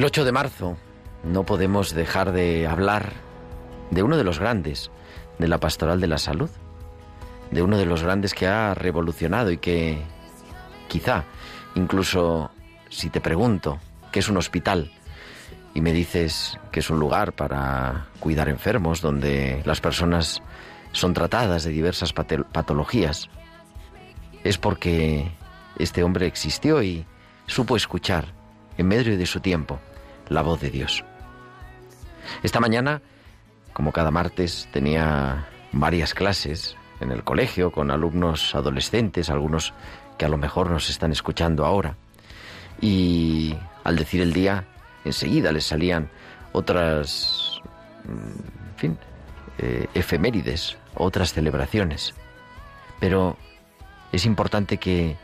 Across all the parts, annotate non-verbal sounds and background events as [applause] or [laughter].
El 8 de marzo no podemos dejar de hablar de uno de los grandes de la pastoral de la salud, de uno de los grandes que ha revolucionado y que quizá incluso si te pregunto qué es un hospital y me dices que es un lugar para cuidar enfermos donde las personas son tratadas de diversas patologías, es porque este hombre existió y supo escuchar en medio de su tiempo la voz de Dios. Esta mañana, como cada martes, tenía varias clases en el colegio con alumnos adolescentes, algunos que a lo mejor nos están escuchando ahora. Y al decir el día, enseguida les salían otras, fin, eh, efemérides, otras celebraciones. Pero es importante que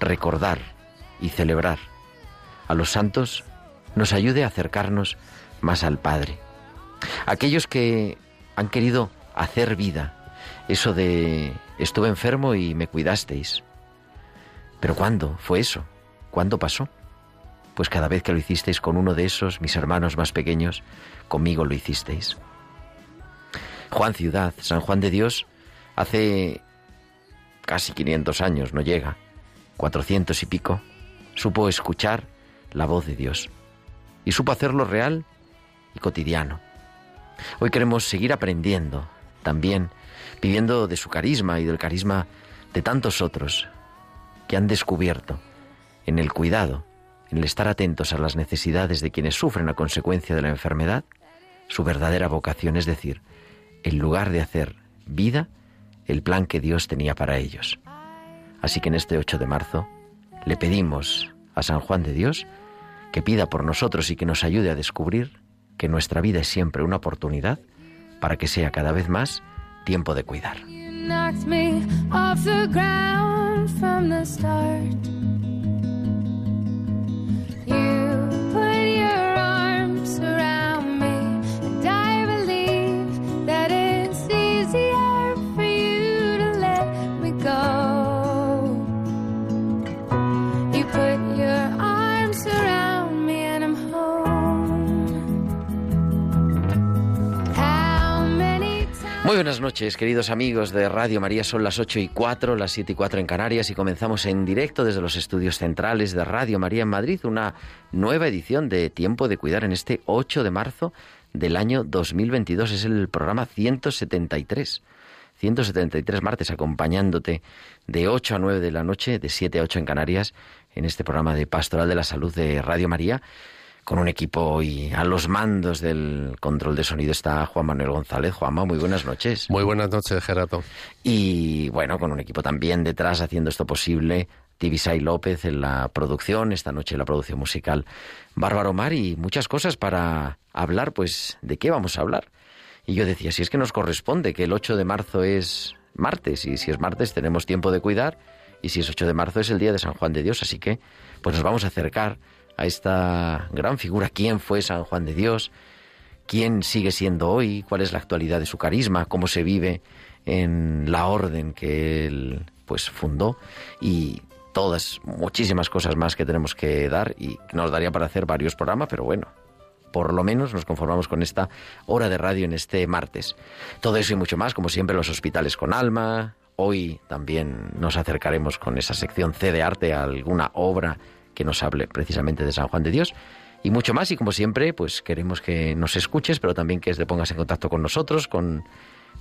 recordar y celebrar a los santos nos ayude a acercarnos más al Padre. Aquellos que han querido hacer vida, eso de estuve enfermo y me cuidasteis. Pero ¿cuándo fue eso? ¿Cuándo pasó? Pues cada vez que lo hicisteis con uno de esos, mis hermanos más pequeños, conmigo lo hicisteis. Juan Ciudad, San Juan de Dios, hace casi 500 años, no llega, 400 y pico, supo escuchar la voz de Dios y supo hacerlo real y cotidiano. Hoy queremos seguir aprendiendo, también pidiendo de su carisma y del carisma de tantos otros que han descubierto en el cuidado, en el estar atentos a las necesidades de quienes sufren a consecuencia de la enfermedad, su verdadera vocación, es decir, en lugar de hacer vida, el plan que Dios tenía para ellos. Así que en este 8 de marzo le pedimos a San Juan de Dios que pida por nosotros y que nos ayude a descubrir que nuestra vida es siempre una oportunidad para que sea cada vez más tiempo de cuidar. Buenas noches, queridos amigos de Radio María. Son las 8 y 4, las 7 y 4 en Canarias y comenzamos en directo desde los estudios centrales de Radio María en Madrid una nueva edición de Tiempo de Cuidar en este 8 de marzo del año 2022. Es el programa 173. 173 martes acompañándote de 8 a 9 de la noche, de 7 a 8 en Canarias, en este programa de Pastoral de la Salud de Radio María con un equipo y a los mandos del control de sonido está Juan Manuel González. Juanma, muy buenas noches. Muy buenas noches, Gerardo. Y bueno, con un equipo también detrás haciendo esto posible. Tibisay López en la producción, esta noche en la producción musical Bárbaro Mar y muchas cosas para hablar, pues, ¿de qué vamos a hablar? Y yo decía, si es que nos corresponde que el 8 de marzo es martes y si es martes tenemos tiempo de cuidar y si es 8 de marzo es el día de San Juan de Dios, así que pues nos vamos a acercar a esta gran figura, quién fue San Juan de Dios, quién sigue siendo hoy, cuál es la actualidad de su carisma, cómo se vive en la orden que él pues fundó y todas muchísimas cosas más que tenemos que dar y nos daría para hacer varios programas, pero bueno, por lo menos nos conformamos con esta hora de radio en este martes. Todo eso y mucho más, como siempre, los hospitales con alma. Hoy también nos acercaremos con esa sección C de arte a alguna obra que nos hable precisamente de San Juan de Dios y mucho más. Y como siempre, pues queremos que nos escuches, pero también que te pongas en contacto con nosotros, con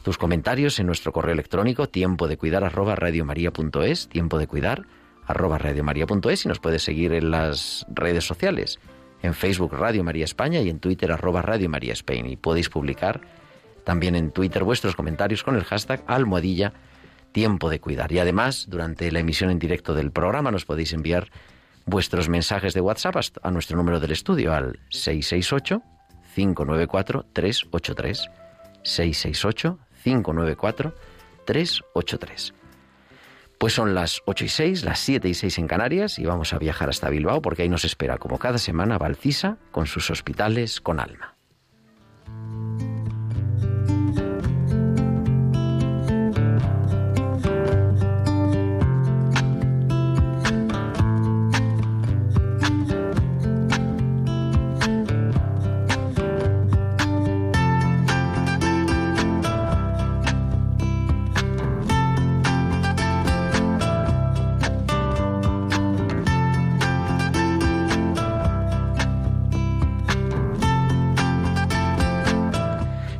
tus comentarios en nuestro correo electrónico tiempo de cuidar arroba radiomaria.es, tiempo de cuidar arroba radiomaria.es y nos puedes seguir en las redes sociales, en Facebook Radio María España y en Twitter arroba Radio María Spain. Y podéis publicar también en Twitter vuestros comentarios con el hashtag almohadilla tiempo de cuidar. Y además, durante la emisión en directo del programa nos podéis enviar vuestros mensajes de WhatsApp a nuestro número del estudio al 668 594 383 668 594 383. Pues son las 8 y 6, las 7 y 6 en Canarias y vamos a viajar hasta Bilbao porque ahí nos espera como cada semana Valcisa con sus hospitales con alma.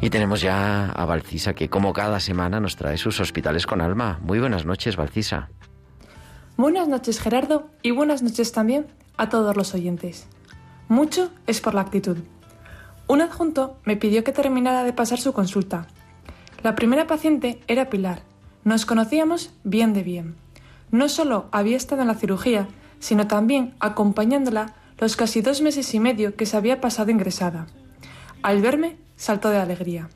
Tenemos ya a Valcisa, que como cada semana nos trae sus hospitales con alma. Muy buenas noches, Valcisa. Buenas noches, Gerardo, y buenas noches también a todos los oyentes. Mucho es por la actitud. Un adjunto me pidió que terminara de pasar su consulta. La primera paciente era Pilar. Nos conocíamos bien de bien. No solo había estado en la cirugía, sino también acompañándola los casi dos meses y medio que se había pasado ingresada. Al verme, saltó de alegría.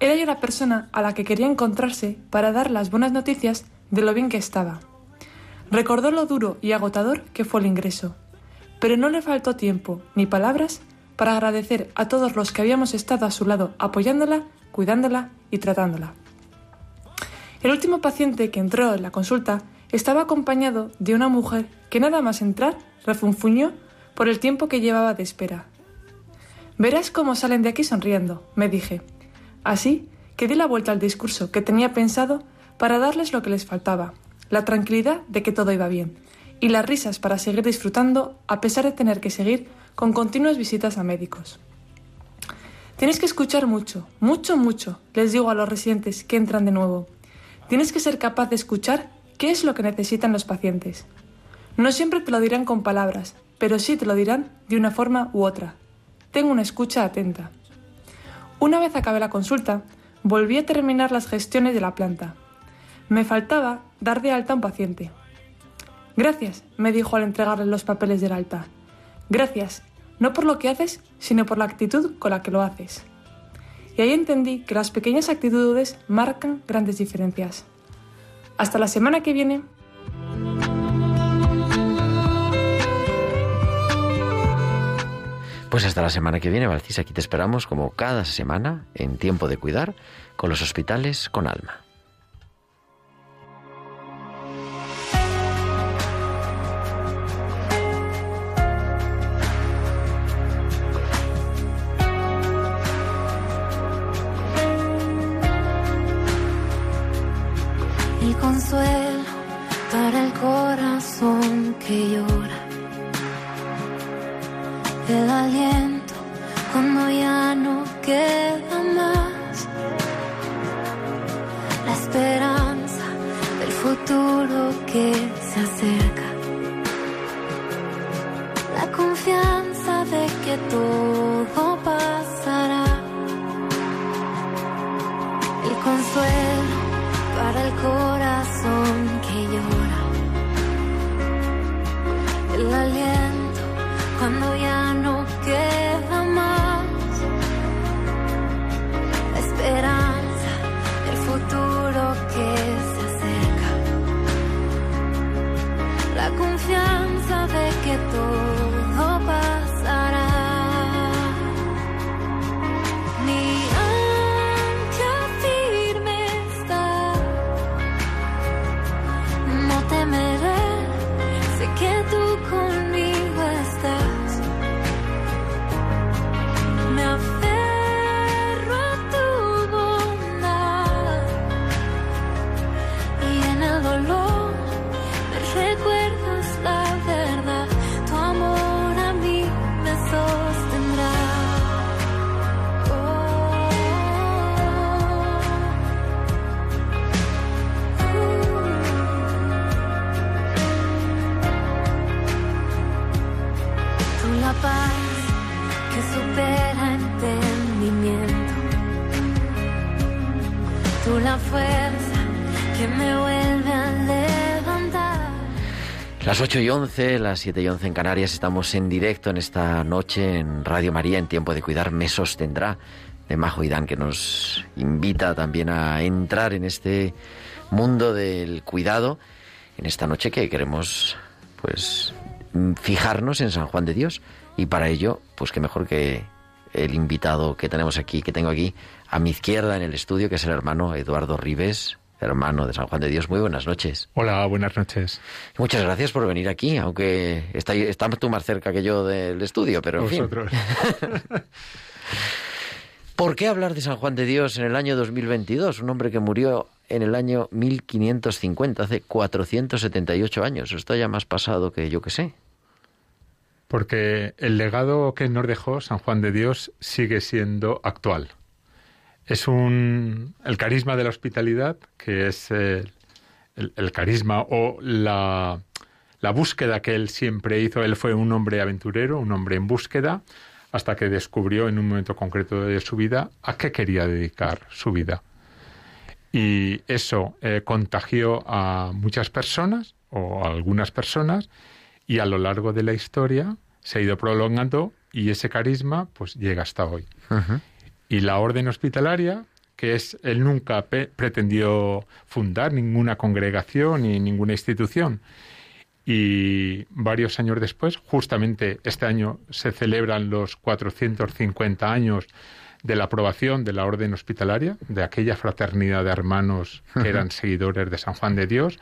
Era yo la persona a la que quería encontrarse para dar las buenas noticias de lo bien que estaba. Recordó lo duro y agotador que fue el ingreso, pero no le faltó tiempo ni palabras para agradecer a todos los que habíamos estado a su lado apoyándola, cuidándola y tratándola. El último paciente que entró en la consulta estaba acompañado de una mujer que nada más entrar refunfuñó por el tiempo que llevaba de espera Verás cómo salen de aquí sonriendo, me dije. Así que di la vuelta al discurso que tenía pensado para darles lo que les faltaba, la tranquilidad de que todo iba bien, y las risas para seguir disfrutando a pesar de tener que seguir con continuas visitas a médicos. Tienes que escuchar mucho, mucho, mucho, les digo a los residentes que entran de nuevo. Tienes que ser capaz de escuchar qué es lo que necesitan los pacientes. No siempre te lo dirán con palabras, pero sí te lo dirán de una forma u otra, tengo una escucha atenta. Una vez acabé la consulta, volví a terminar las gestiones de la planta. Me faltaba dar de alta a un paciente. Gracias, me dijo al entregarle los papeles del alta. Gracias, no por lo que haces, sino por la actitud con la que lo haces. Y ahí entendí que las pequeñas actitudes marcan grandes diferencias. Hasta la semana que viene. Pues hasta la semana que viene, Valcis, aquí te esperamos como cada semana en Tiempo de Cuidar con los hospitales con alma. Las 8 y 11, las 7 y 11 en Canarias, estamos en directo en esta noche en Radio María, en Tiempo de Cuidar, me sostendrá de Majo Dan, que nos invita también a entrar en este mundo del cuidado, en esta noche que queremos, pues, fijarnos en San Juan de Dios. Y para ello, pues qué mejor que el invitado que tenemos aquí, que tengo aquí a mi izquierda en el estudio, que es el hermano Eduardo Ribes, hermano de San Juan de Dios. Muy buenas noches. Hola, buenas noches. Muchas gracias por venir aquí, aunque está, está tú más cerca que yo del estudio, pero en Vosotros. fin. [laughs] ¿Por qué hablar de San Juan de Dios en el año 2022? Un hombre que murió en el año 1550, hace 478 años. Esto ya más pasado que yo que sé. Porque el legado que nos dejó San Juan de Dios sigue siendo actual. Es un el carisma de la hospitalidad, que es el, el- el carisma o la, la búsqueda que él siempre hizo. Él fue un hombre aventurero, un hombre en búsqueda, hasta que descubrió en un momento concreto de su vida a qué quería dedicar su vida. Y eso eh, contagió a muchas personas o a algunas personas y a lo largo de la historia se ha ido prolongando y ese carisma pues llega hasta hoy. Y la orden hospitalaria, que es, él nunca pe- pretendió fundar ninguna congregación ni ninguna institución. Y varios años después, justamente este año se celebran los 450 años de la aprobación de la orden hospitalaria, de aquella fraternidad de hermanos que eran seguidores de San Juan de Dios.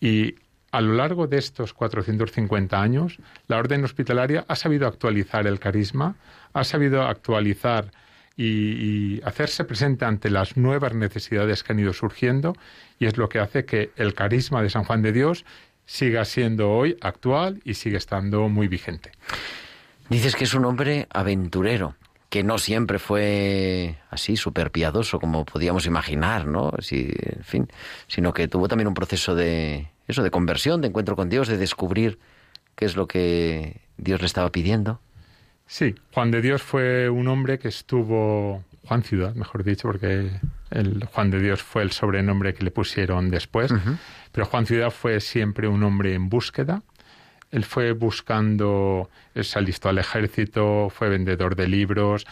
Y a lo largo de estos 450 años, la orden hospitalaria ha sabido actualizar el carisma, ha sabido actualizar y, hacerse presente ante las nuevas necesidades que han ido surgiendo, y es lo que hace que el carisma de San Juan de Dios siga siendo hoy actual y sigue estando muy vigente. Dices que es un hombre aventurero, que no siempre fue así súper piadoso como podíamos imaginar, ¿no? En fin, sino que tuvo también un proceso de eso, de conversión, de encuentro con Dios, de descubrir qué es lo que Dios le estaba pidiendo. Sí, Juan de Dios fue un hombre que estuvo, Juan Ciudad, mejor dicho, porque el Juan de Dios fue el sobrenombre que le pusieron después, pero Juan Ciudad fue siempre un hombre en búsqueda. Él fue buscando, él se alistó al ejército, fue vendedor de libros,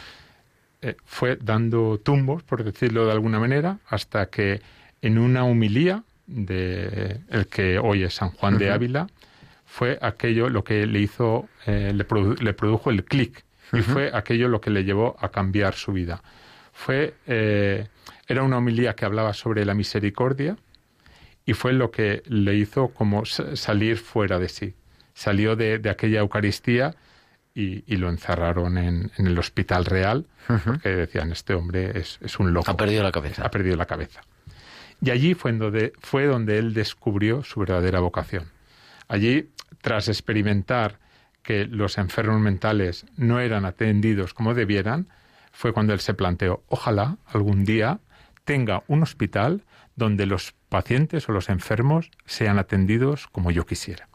eh, fue dando tumbos, por decirlo de alguna manera, hasta que en una humilía de el que hoy es San Juan de Ávila, fue aquello lo que le hizo, eh, le, produ- le produjo el clic y fue aquello lo que le llevó a cambiar su vida. Fue, eh, era una homilía que hablaba sobre la misericordia y fue lo que le hizo como sa- salir fuera de sí. Salió de, de aquella Eucaristía y, y lo encerraron en, en el Hospital Real porque decían, este hombre es, es un loco. Ha perdido la cabeza. Ha perdido la cabeza. Y allí fue en donde, fue donde él descubrió su verdadera vocación. Allí, tras experimentar que los enfermos mentales no eran atendidos como debieran, fue cuando él se planteó, ojalá algún día tenga un hospital donde los pacientes o los enfermos sean atendidos como yo quisiera.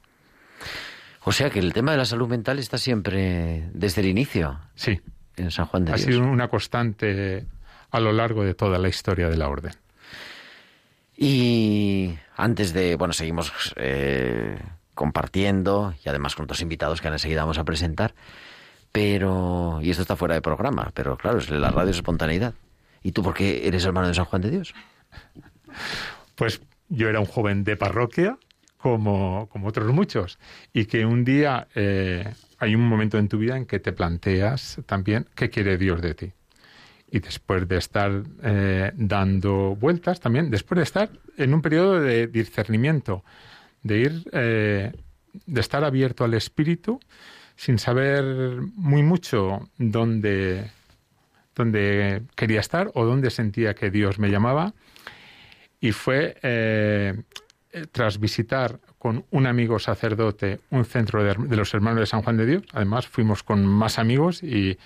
O sea que el tema de la salud mental está siempre desde el inicio Sí, en San Juan de ha sido una constante a lo largo de toda la historia de la orden. Y antes de, bueno, seguimos eh, compartiendo y además con otros invitados que enseguida vamos a presentar, pero, y esto está fuera de programa, pero claro, es la radio es espontaneidad. ¿Y tú por qué eres hermano de San Juan de Dios? Pues yo era un joven de parroquia, como, como otros muchos, y que un día eh, hay un momento en tu vida en que te planteas también qué quiere Dios de ti. Y después de estar eh, dando vueltas también, después de estar en un periodo de discernimiento, de ir, eh, de estar abierto al Espíritu, sin saber muy mucho dónde, dónde quería estar o dónde sentía que Dios me llamaba, y fue eh, tras visitar con un amigo sacerdote un centro de, de, los hermanos de San Juan de Dios. Además, fuimos con más amigos y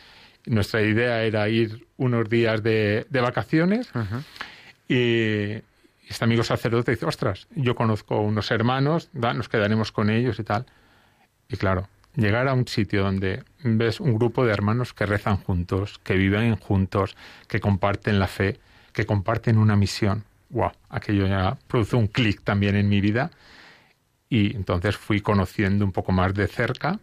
nuestra idea era ir unos días de, de vacaciones. Uh -huh. Y este amigo sacerdote dice, ostras, yo conozco unos hermanos, ¿da? nos quedaremos con ellos y tal. Y claro, llegar a un sitio donde ves un grupo de hermanos que rezan juntos, que viven juntos, que comparten la fe, que comparten una misión wow, aquello ya produjo un clic también en mi vida y entonces fui conociendo un poco más de cerca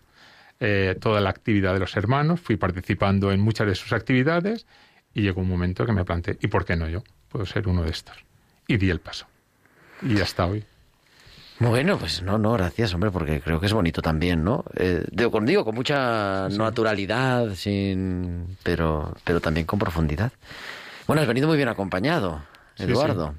eh, toda la actividad de los hermanos, fui participando en muchas de sus actividades y llegó un momento que me planteé, ¿y por qué no yo? Puedo ser uno de estos. Y di el paso. Y hasta hoy. Bueno, pues no, no, gracias, hombre, porque creo que es bonito también, ¿no? Eh, digo, con, digo, con mucha naturalidad, sin, pero, pero también con profundidad. Bueno, has venido muy bien acompañado, Eduardo.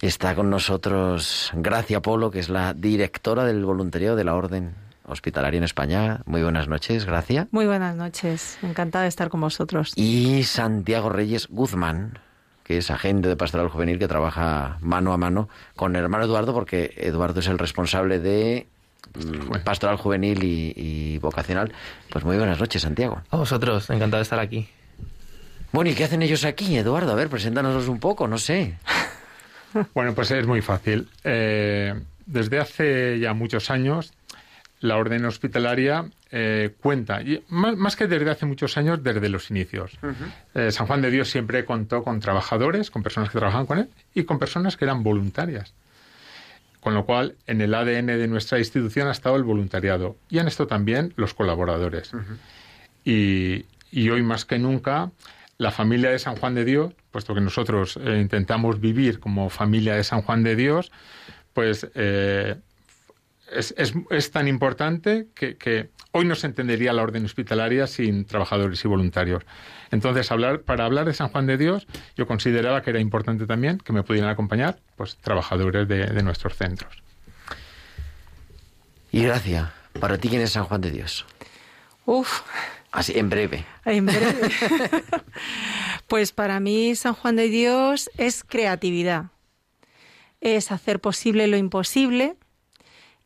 Está con nosotros Gracia Polo, que es la directora del voluntariado de la Orden Hospitalaria en España. Muy buenas noches, Gracia. Muy buenas noches, encantada de estar con vosotros. Y Santiago Reyes Guzmán, que es agente de pastoral juvenil que trabaja mano a mano con el hermano Eduardo, porque Eduardo es el responsable de mm, pastoral juvenil y, vocacional. Pues muy buenas noches, Santiago. A vosotros, encantado de estar aquí. Bueno, ¿y qué hacen ellos aquí, Eduardo? A ver, preséntanos un poco, no sé. Bueno, pues es muy fácil. Eh, desde hace ya muchos años, la orden hospitalaria eh, cuenta, y más, que desde hace muchos años, desde los inicios. Eh, San Juan de Dios siempre contó con trabajadores, con personas que trabajaban con él y con personas que eran voluntarias. Con lo cual, en el ADN de nuestra institución ha estado el voluntariado y en esto también los colaboradores. y, y hoy más que nunca, la familia de San Juan de Dios, puesto que nosotros eh, intentamos vivir como familia de San Juan de Dios, pues eh, es, es, tan importante que, hoy no se entendería la orden hospitalaria sin trabajadores y voluntarios. Entonces, hablar, para hablar de San Juan de Dios, yo consideraba que era importante también que me pudieran acompañar pues, trabajadores de, de nuestros centros. Y gracias. Para ti, ¿quién es San Juan de Dios? Uf, Así, en breve. En breve. [laughs] pues para mí San Juan de Dios es creatividad. Es hacer posible lo imposible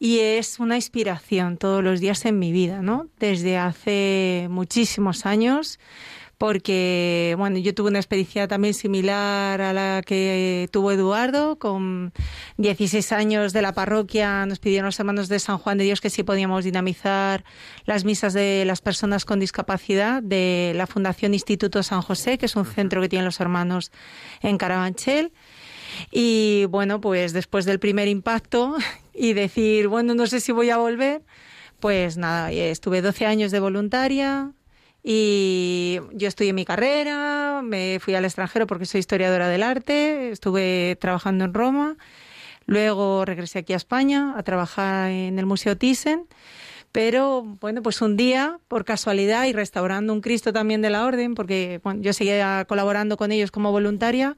y es una inspiración todos los días en mi vida, ¿no? Desde hace muchísimos años porque bueno, yo tuve una experiencia también similar a la que tuvo Eduardo, con 16 años de la parroquia nos pidieron los hermanos de San Juan de Dios que sí podíamos dinamizar las misas de las personas con discapacidad de la Fundación Instituto San José, que es un centro que tienen los hermanos en Carabanchel. Y bueno, pues después del primer impacto y decir, bueno, no sé si voy a volver, pues nada, estuve 12 años de voluntaria, y yo estudié mi carrera, me fui al extranjero porque soy historiadora del arte, estuve trabajando en Roma, luego regresé aquí a España a trabajar en el Museo Thyssen, pero bueno, pues un día, por casualidad y restaurando un Cristo también de la Orden, porque yo seguía colaborando con ellos como voluntaria,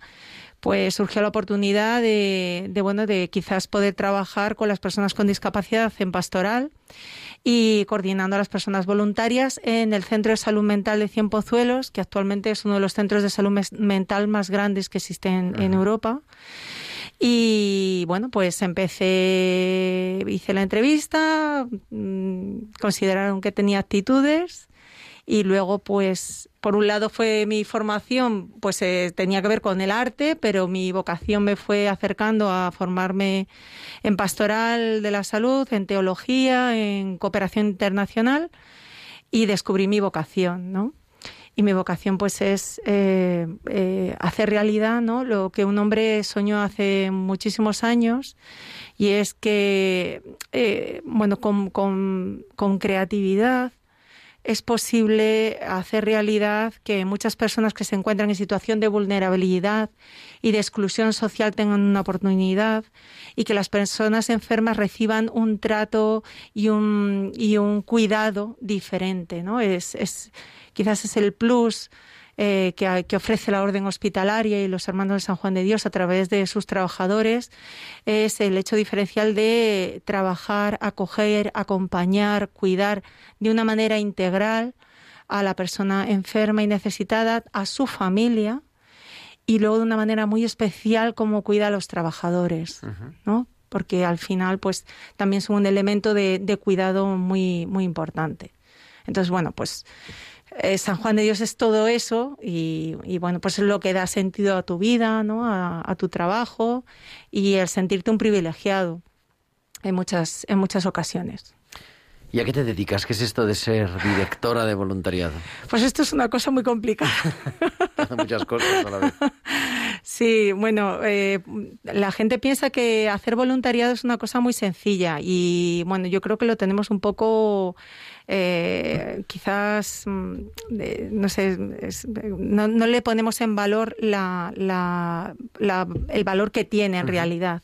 pues surgió la oportunidad de, de, bueno, de quizás poder trabajar con las personas con discapacidad en pastoral y coordinando a las personas voluntarias en el Centro de Salud Mental de Cien Pozuelos, que actualmente es uno de los centros de salud mental más grandes que existen en Europa. Y bueno, pues empecé, hice la entrevista, mm, consideraron que tenía actitudes y luego pues por un lado fue mi formación pues eh, tenía que ver con el arte pero mi vocación me fue acercando a formarme en pastoral de la salud en teología en cooperación internacional y descubrí mi vocación no y mi vocación pues es eh, eh, hacer realidad no lo que un hombre soñó hace muchísimos años y es que bueno con, con, con creatividad es posible hacer realidad que muchas personas que se encuentran en situación de vulnerabilidad y de exclusión social tengan una oportunidad y que las personas enfermas reciban un trato y un, y un cuidado diferente, ¿no? Es, es, quizás es el plus eh, que, ofrece la Orden Hospitalaria y los Hermanos de San Juan de Dios a través de sus trabajadores es el hecho diferencial de trabajar, acoger, acompañar, cuidar de una manera integral a la persona enferma y necesitada, a su familia y luego de una manera muy especial como cuida a los trabajadores, ¿no? Porque al final, pues, también son un elemento de, de cuidado muy, muy importante. Entonces, bueno, pues eh, San Juan de Dios es todo eso y, bueno, pues es lo que da sentido a tu vida, ¿no? A, tu trabajo y el sentirte un privilegiado en muchas, en muchas ocasiones. ¿Y a qué te dedicas? ¿Qué es esto de ser directora de voluntariado? Pues esto es una cosa muy complicada. [laughs] muchas cosas a la vez. Sí, bueno, eh, la gente piensa que hacer voluntariado es una cosa muy sencilla y bueno, yo creo que lo tenemos un poco eh, quizás, mm, no sé, no, le ponemos en valor la, el valor que tiene en realidad.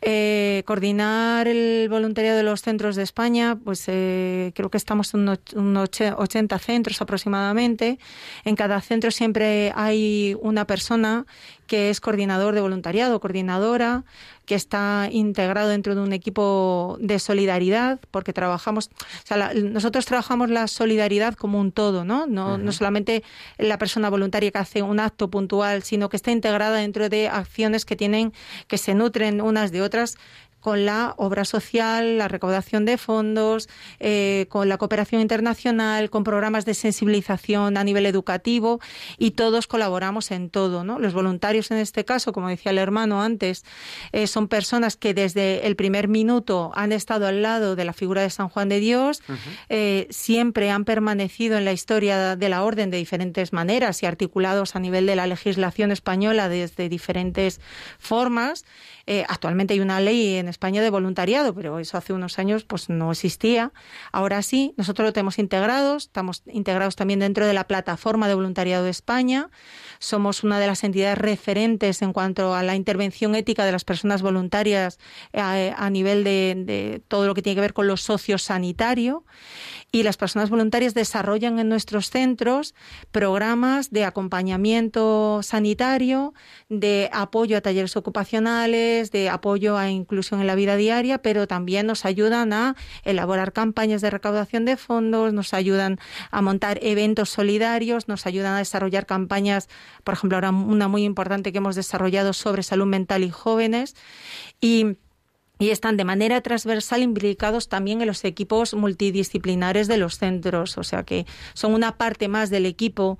Eh, coordinar el voluntariado de los centros de España, pues eh, creo que estamos en unos 80 centros aproximadamente. En cada centro siempre hay una persona que es coordinador de voluntariado, coordinadora, que está integrado dentro de un equipo de solidaridad, porque trabajamos, o sea, nosotros trabajamos la solidaridad como un todo, ¿no? No, no solamente la persona voluntaria que hace un acto puntual, sino que está integrada dentro de acciones que tienen, que se nutren unas de otras con la obra social, la recaudación de fondos, eh, con la cooperación internacional, con programas de sensibilización a nivel educativo y todos colaboramos en todo. ¿no? Los voluntarios en este caso, como decía el hermano antes, eh, son personas que desde el primer minuto han estado al lado de la figura de San Juan de Dios, eh, siempre han permanecido en la historia de la orden de diferentes maneras y articulados a nivel de la legislación española desde diferentes formas. Actualmente hay una ley en España de voluntariado, pero eso hace unos años pues no existía. Ahora sí, nosotros lo tenemos integrado, estamos integrados también dentro de la plataforma de voluntariado de España. Somos una de las entidades referentes en cuanto a la intervención ética de las personas voluntarias eh, a, nivel de, de, todo lo que tiene que ver con lo sociosanitario y las personas voluntarias desarrollan en nuestros centros programas de acompañamiento sanitario, de apoyo a talleres ocupacionales, de apoyo a inclusión en la vida diaria, pero también nos ayudan a elaborar campañas de recaudación de fondos, nos ayudan a montar eventos solidarios, nos ayudan a desarrollar campañas, por ejemplo, ahora una muy importante que hemos desarrollado sobre salud mental y jóvenes. Y y están de manera transversal implicados también en los equipos multidisciplinares de los centros, o sea que son una parte más del equipo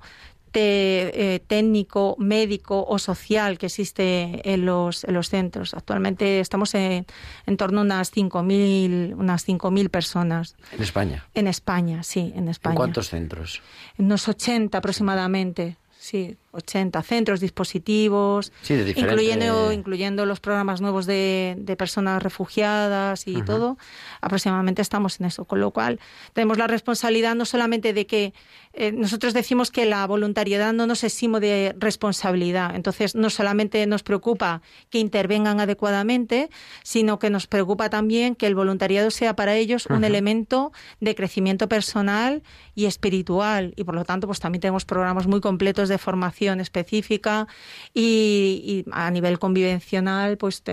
eh, técnico, médico o social que existe en los, en los centros. Actualmente estamos en, en torno a unas 5.000 unas 5.000 personas. ¿En España? En España, sí, en España. ¿En cuántos centros? En unos 80 aproximadamente, sí. 80 centros, dispositivos, incluyendo, incluyendo los programas nuevos de, de personas refugiadas y todo. Aproximadamente estamos en eso. Con lo cual, tenemos la responsabilidad no solamente de que eh, nosotros decimos que la voluntariedad no nos eximo de responsabilidad. Entonces, no solamente nos preocupa que intervengan adecuadamente, sino que nos preocupa también que el voluntariado sea para ellos un elemento de crecimiento personal y espiritual. Y por lo tanto, pues también tenemos programas muy completos de formación específica y, a nivel convivencional, pues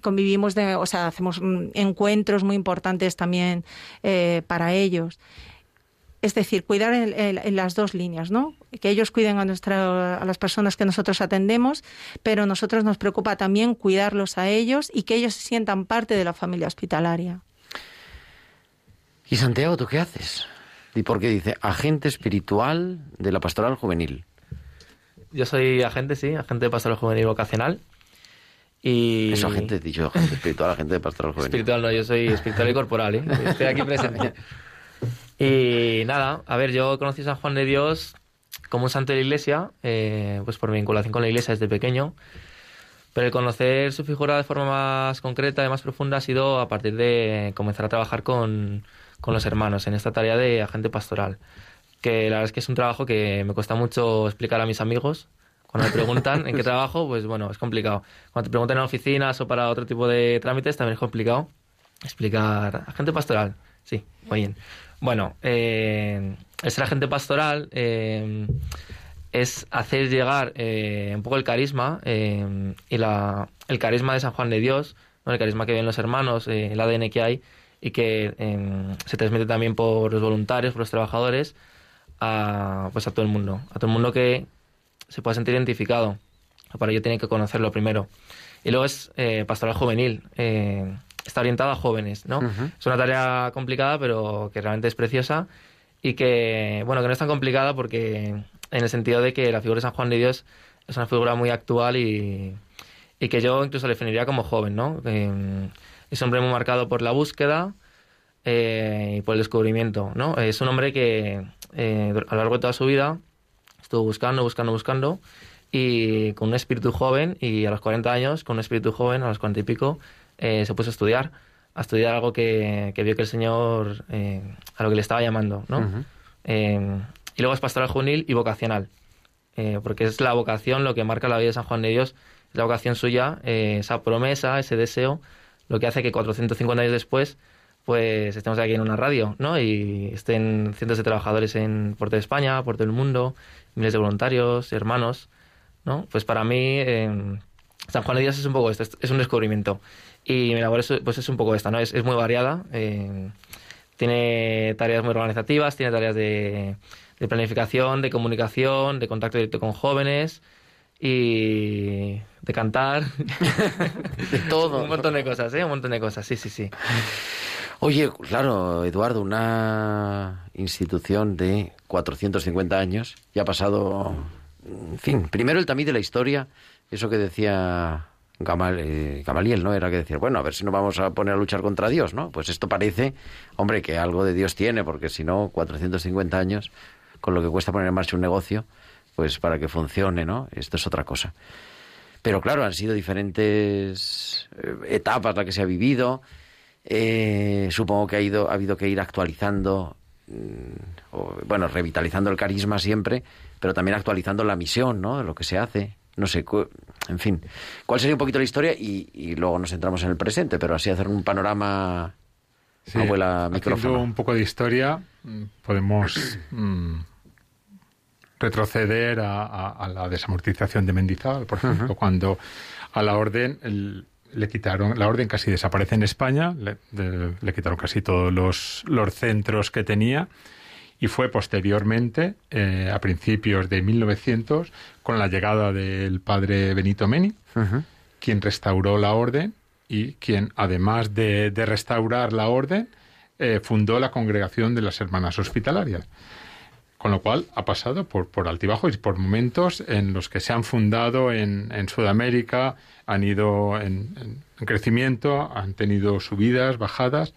convivimos, de, o sea, hacemos encuentros muy importantes también eh, para ellos. Es decir, cuidar en, las dos líneas, ¿no? Que ellos cuiden a, nuestra, a las personas que nosotros atendemos, pero nosotros nos preocupa también cuidarlos a ellos y que ellos se sientan parte de la familia hospitalaria. ¿Y Santiago, tú qué haces? ¿Y por qué dice agente espiritual de la pastoral juvenil? Yo soy agente, sí, agente de pastoral juvenil vocacional. Y... Eso, agente, dicho, agente espiritual, agente de pastoral juvenil. Espiritual no, yo soy espiritual y corporal, ¿eh? Estoy aquí presente. [laughs] y nada, a ver, yo conocí a San Juan de Dios como un santo de la iglesia, eh, pues por mi vinculación con la iglesia desde pequeño. Pero el conocer su figura de forma más concreta y más profunda ha sido a partir de comenzar a trabajar con, con los hermanos en esta tarea de agente pastoral que la verdad es que es un trabajo que me cuesta mucho explicar a mis amigos. Cuando me preguntan en qué [laughs] trabajo, pues bueno, es complicado. Cuando te preguntan en oficinas o para otro tipo de trámites, también es complicado explicar. Agente pastoral, sí, muy bien. Bueno, eh, ser agente pastoral eh, es hacer llegar eh, un poco el carisma eh, y la, el carisma de San Juan de Dios, el carisma que ven los hermanos, el ADN que hay y que se transmite también por los voluntarios, por los trabajadores, a, pues a todo el mundo, a todo el mundo que se pueda sentir identificado. Para ello tiene que conocerlo primero. Y luego es eh, pastoral juvenil. Eh, está orientado a jóvenes, ¿no? Es una tarea complicada, pero que realmente es preciosa y que, bueno, que no es tan complicada porque en el sentido de que la figura de San Juan de Dios es una figura muy actual y, y que yo incluso le definiría como joven, ¿no? Eh, es un hombre muy marcado por la búsqueda y por el descubrimiento, ¿no? Es un hombre que eh, a lo largo de toda su vida estuvo buscando, buscando, buscando y con un espíritu joven y a los 40 años, con un espíritu joven, a los 40 y pico, eh, se puso a estudiar, a estudiar algo que, vio que el Señor, eh, a lo que le estaba llamando, ¿no? Eh, y luego es pastoral juvenil y vocacional, porque es la vocación lo que marca la vida de San Juan de Dios, es la vocación suya, esa promesa, ese deseo, lo que hace que 450 años después pues estemos aquí en una radio, ¿no? Y estén cientos de trabajadores en por toda España, por todo el mundo, miles de voluntarios, hermanos, ¿no? Pues para mí eh, San Juan de Dios es un poco esto, es un descubrimiento. Y mi labor es, pues es un poco esta, ¿no? Es, muy variada, eh, tiene tareas muy organizativas, tiene tareas de, de planificación, de comunicación, de contacto directo con jóvenes y de cantar. [laughs] de todo. [laughs] un montón de cosas, ¿eh? Un montón de cosas, sí, sí, sí. Oye, claro, Eduardo, una institución de 450 años ya ha pasado, en fin, primero el tamiz de la historia, eso que decía eh, Gamaliel, ¿no? Era que decir, bueno, a ver si nos vamos a poner a luchar contra Dios, ¿no? Pues esto parece, hombre, que algo de Dios tiene, porque si no, 450 años, con lo que cuesta poner en marcha un negocio, pues para que funcione, ¿no? Esto es otra cosa. Pero claro, han sido diferentes eh, etapas las que se ha vivido. Eh, supongo que ha, ido, ha habido que ir actualizando, mm, bueno, revitalizando el carisma siempre, pero también actualizando la misión, ¿no? De lo que se hace. No sé, en fin. ¿Cuál sería un poquito la historia? Y, luego nos centramos en el presente, pero así hacer un panorama. Sí, abuela micrófono. un poco de historia, mm, podemos mm, retroceder a, la desamortización de Mendizábal, por ejemplo, cuando a la orden le quitaron, la orden casi desaparece en España, le, quitaron casi todos los, los, centros que tenía y fue posteriormente, eh, a principios de 1900, con la llegada del padre Benito Meni, quien restauró la orden y quien, además de, restaurar la orden, eh, fundó la congregación de las hermanas hospitalarias. Con lo cual ha pasado por, por altibajos y por momentos en los que se han fundado en, en Sudamérica, han ido en, crecimiento, han tenido subidas, bajadas,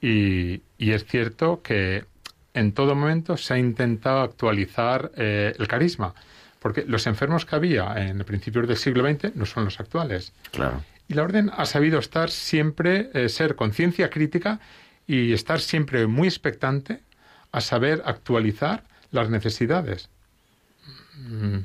y, es cierto que en todo momento se ha intentado actualizar eh, el carisma, porque los enfermos que había en principios del siglo XX no son los actuales. Claro. Y la orden ha sabido estar siempre, eh, ser conciencia crítica y estar siempre muy expectante a saber actualizar las necesidades. Mm,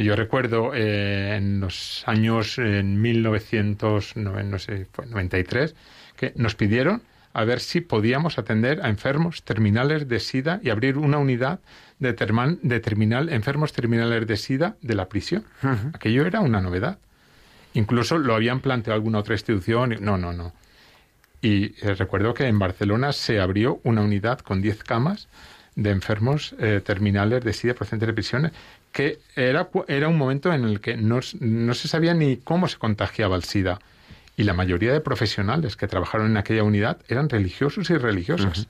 yo recuerdo eh, en los años en 1993 que nos pidieron a ver si podíamos atender a enfermos terminales de SIDA y abrir una unidad de, de terminal, enfermos terminales de SIDA de la prisión. Aquello era una novedad. Incluso lo habían planteado alguna otra institución. No, no, no. Y eh, recuerdo que en Barcelona se abrió una unidad con 10 camas de enfermos eh, terminales de SIDA procedentes de prisiones, que era, era un momento en el que no, no, se sabía ni cómo se contagiaba el SIDA. Y la mayoría de profesionales que trabajaron en aquella unidad eran religiosos y religiosas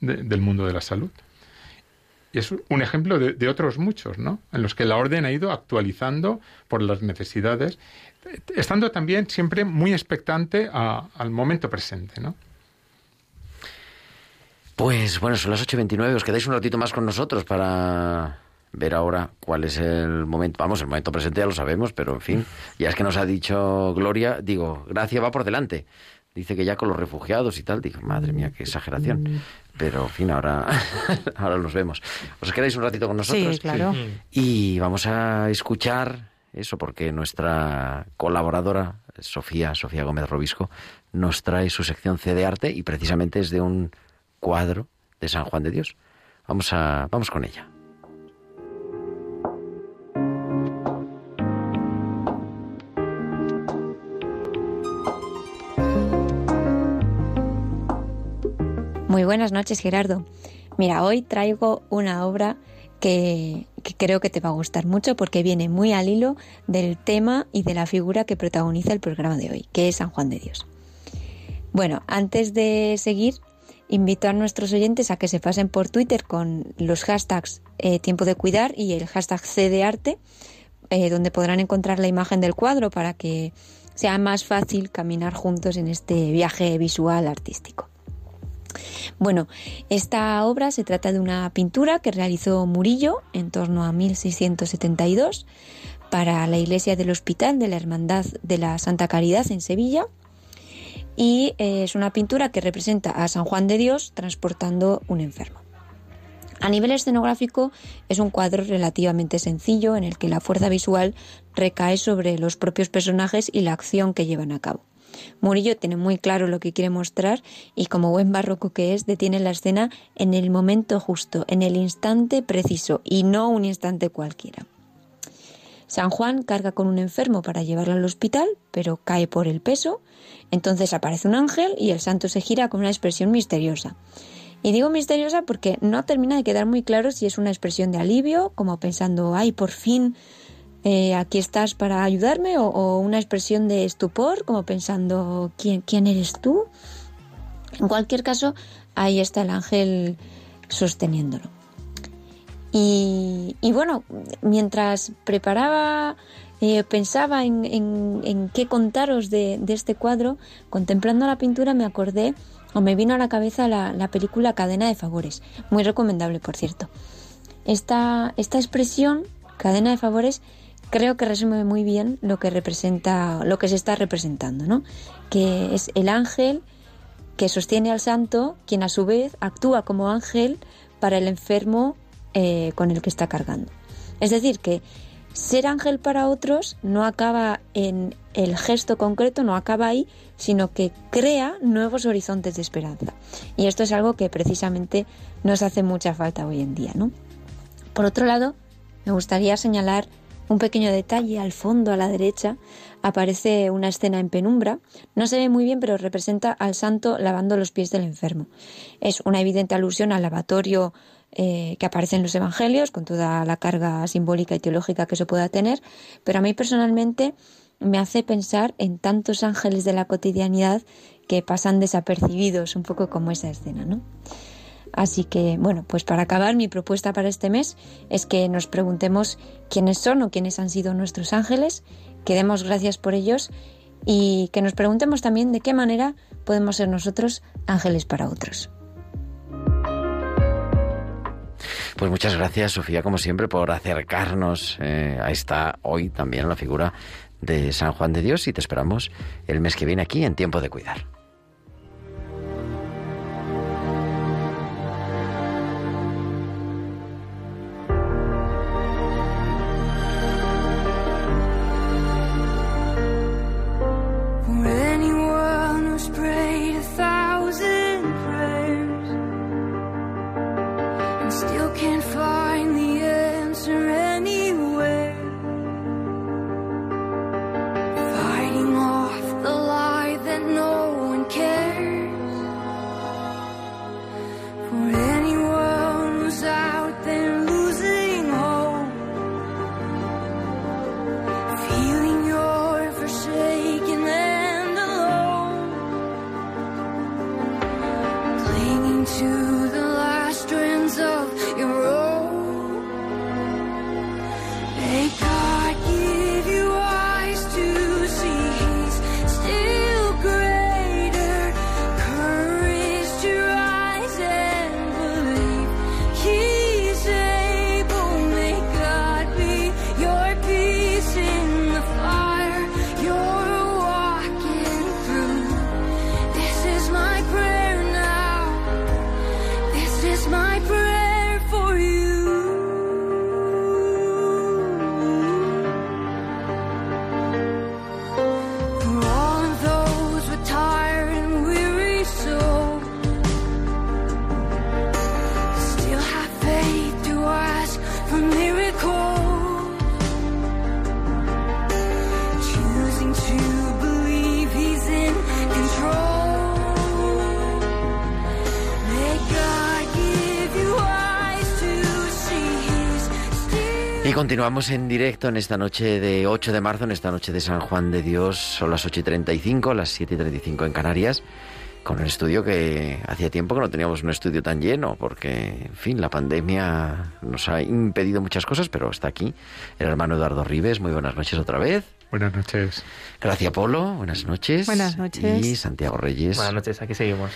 del mundo de la salud. Y es un ejemplo de, otros muchos, ¿no? En los que la orden ha ido actualizando por las necesidades estando también siempre muy expectante al momento presente, ¿no? Pues bueno, son las 8.29, os quedáis un ratito más con nosotros para ver ahora cuál es el momento. Vamos, el momento presente ya lo sabemos, pero en fin, [laughs] ya es que nos ha dicho Gloria, digo, Gracia va por delante. Dice que ya con los refugiados y tal, digo, madre mía, qué exageración. Pero en fin, ahora, [laughs] ahora nos vemos. ¿Os quedáis un ratito con nosotros? Sí, claro. Y vamos a escuchar eso porque nuestra colaboradora, Sofía, Sofía Gómez Robisco, nos trae su sección C de arte y precisamente es de un cuadro de San Juan de Dios. Vamos, a, vamos con ella. Muy buenas noches, Gerardo. Mira, hoy traigo una obra que, creo que te va a gustar mucho porque viene muy al hilo del tema y de la figura que protagoniza el programa de hoy, que es San Juan de Dios. Bueno, antes de seguir, invito a nuestros oyentes a que se pasen por Twitter con los hashtags eh, Tiempo de Cuidar y el hashtag C de Arte, eh, donde podrán encontrar la imagen del cuadro para que sea más fácil caminar juntos en este viaje visual artístico. Bueno, esta obra se trata de una pintura que realizó Murillo en torno a 1672 para la iglesia del hospital de la Hermandad de la Santa Caridad en Sevilla. Y eh, es una pintura que representa a San Juan de Dios transportando un enfermo. A nivel escenográfico es un cuadro relativamente sencillo en el que la fuerza visual recae sobre los propios personajes y la acción que llevan a cabo. Murillo tiene muy claro lo que quiere mostrar y como buen barroco que es, detiene la escena en el momento justo, en el instante preciso y no un instante cualquiera. San Juan carga con un enfermo para llevarlo al hospital, pero cae por el peso. Entonces aparece un ángel y el santo se gira con una expresión misteriosa. Y digo misteriosa porque no termina de quedar muy claro si es una expresión de alivio, como pensando, ay, por fin eh, aquí estás para ayudarme, o, una expresión de estupor, como pensando, ¿quién, ¿quién eres tú? En cualquier caso, ahí está el ángel sosteniéndolo. Y, bueno, mientras preparaba, eh, pensaba en, qué contaros de, este cuadro, contemplando la pintura me acordé o me vino a la cabeza la, película Cadena de Favores, muy recomendable por cierto. Esta, esta expresión, cadena de favores, creo que resume muy bien lo que representa, lo que se está representando, ¿no? Que es el ángel que sostiene al santo, quien a su vez actúa como ángel para el enfermo eh, con el que está cargando. Es decir, que ser ángel para otros no acaba en el gesto concreto, no acaba ahí, sino que crea nuevos horizontes de esperanza. Y esto es algo que precisamente nos hace mucha falta hoy en día, ¿no? Por otro lado, me gustaría señalar un pequeño detalle al fondo, a la derecha, aparece una escena en penumbra. No se ve muy bien, pero representa al santo lavando los pies del enfermo. Es una evidente alusión al lavatorio eh, que aparece en los evangelios, con toda la carga simbólica y teológica que eso pueda tener, pero a mí personalmente me hace pensar en tantos ángeles de la cotidianidad que pasan desapercibidos, un poco como esa escena, ¿no? Así que, bueno, pues para acabar, mi propuesta para este mes es que nos preguntemos quiénes son o quiénes han sido nuestros ángeles, que demos gracias por ellos y que nos preguntemos también de qué manera podemos ser nosotros ángeles para otros. Pues muchas gracias, Sofía, como siempre, por acercarnos eh, a esta hoy también la figura de San Juan de Dios y te esperamos el mes que viene aquí en Tiempo de Cuidar. Continuamos en directo en esta noche de 8 de marzo, en esta noche de San Juan de Dios. Son las 8 y 35, las 7 y 35 en Canarias, con el estudio que hacía tiempo que no teníamos un estudio tan lleno, porque, en fin, la pandemia nos ha impedido muchas cosas, pero está aquí el hermano Eduardo Rives. Muy buenas noches otra vez. Buenas noches. Gracias, Polo. Buenas noches. Buenas noches. Y Santiago Reyes. Buenas noches, aquí seguimos.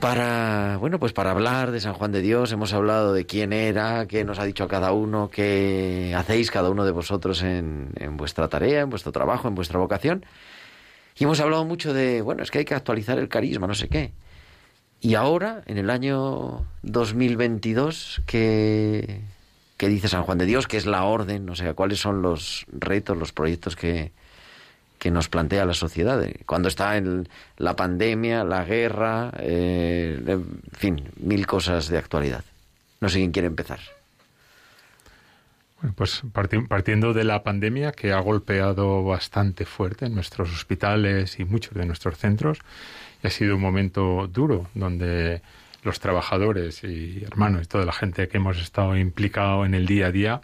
Para, bueno, pues para hablar de San Juan de Dios hemos hablado de quién era, qué nos ha dicho a cada uno, qué hacéis cada uno de vosotros en, en vuestra tarea, en vuestro trabajo, en vuestra vocación. Y hemos hablado mucho de, bueno, es que hay que actualizar el carisma, no sé qué. Y ahora, en el año 2022, ¿qué, qué dice San Juan de Dios? ¿Qué es la orden? O sea, ¿cuáles son los retos, los proyectos que, que nos plantea la sociedad. Cuando está en la pandemia, la guerra, eh, en fin, mil cosas de actualidad. No sé quién quiere empezar. Bueno, pues partiendo de la pandemia que ha golpeado bastante fuerte en nuestros hospitales y muchos de nuestros centros, ha sido un momento duro donde los trabajadores y hermanos y toda la gente que hemos estado implicado en el día a día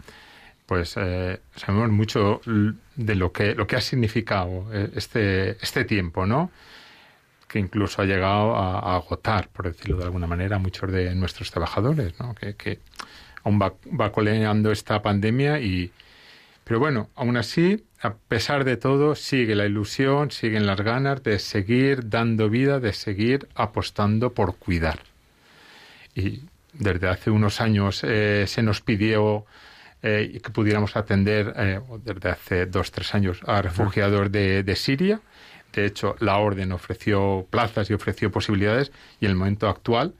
pues eh, sabemos mucho de lo que, lo que ha significado eh, este, este tiempo, ¿no? que incluso ha llegado a, agotar, por decirlo de alguna manera, a muchos de nuestros trabajadores, ¿no? que, que aún va, va coleando esta pandemia y... Pero bueno, aún así, a pesar de todo, sigue la ilusión, siguen las ganas de seguir dando vida, de seguir apostando por cuidar. Y desde hace unos años eh, se nos pidió eh, y que pudiéramos atender eh, desde hace dos, tres años a refugiados de, de, Siria. De hecho, la Orden ofreció plazas y ofreció posibilidades y en el momento actual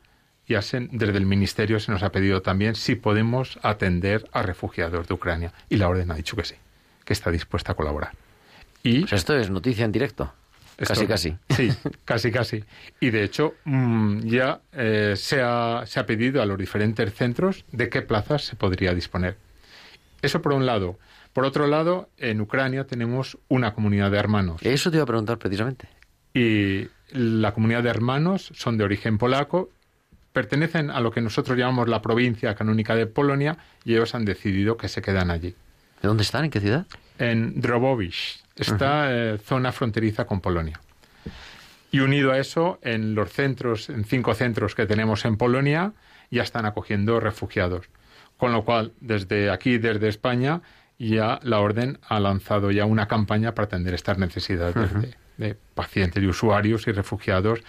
ya se, desde el Ministerio se nos ha pedido también si podemos atender a refugiados de Ucrania. Y la Orden ha dicho que sí, que está dispuesta a colaborar. Y pues esto es noticia en directo. Esto, casi, casi. Sí, casi, casi. Y de hecho, mmm, ya eh, se, ha, se ha pedido a los diferentes centros de qué plazas se podría disponer. Eso por un lado. Por otro lado, en Ucrania tenemos una comunidad de hermanos. Eso te iba a preguntar precisamente. Y la comunidad de hermanos son de origen polaco, pertenecen a lo que nosotros llamamos la provincia canónica de Polonia y ellos han decidido que se quedan allí. ¿De dónde están? ¿En qué ciudad? En uh -huh. eh, zona fronteriza con Polonia. Y unido a eso, en los centros, en cinco centros que tenemos en Polonia, ya están acogiendo refugiados. Con lo cual, desde aquí, desde España, ya la Orden ha lanzado ya una campaña para atender estas necesidades uh -huh. de, de, pacientes y usuarios y refugiados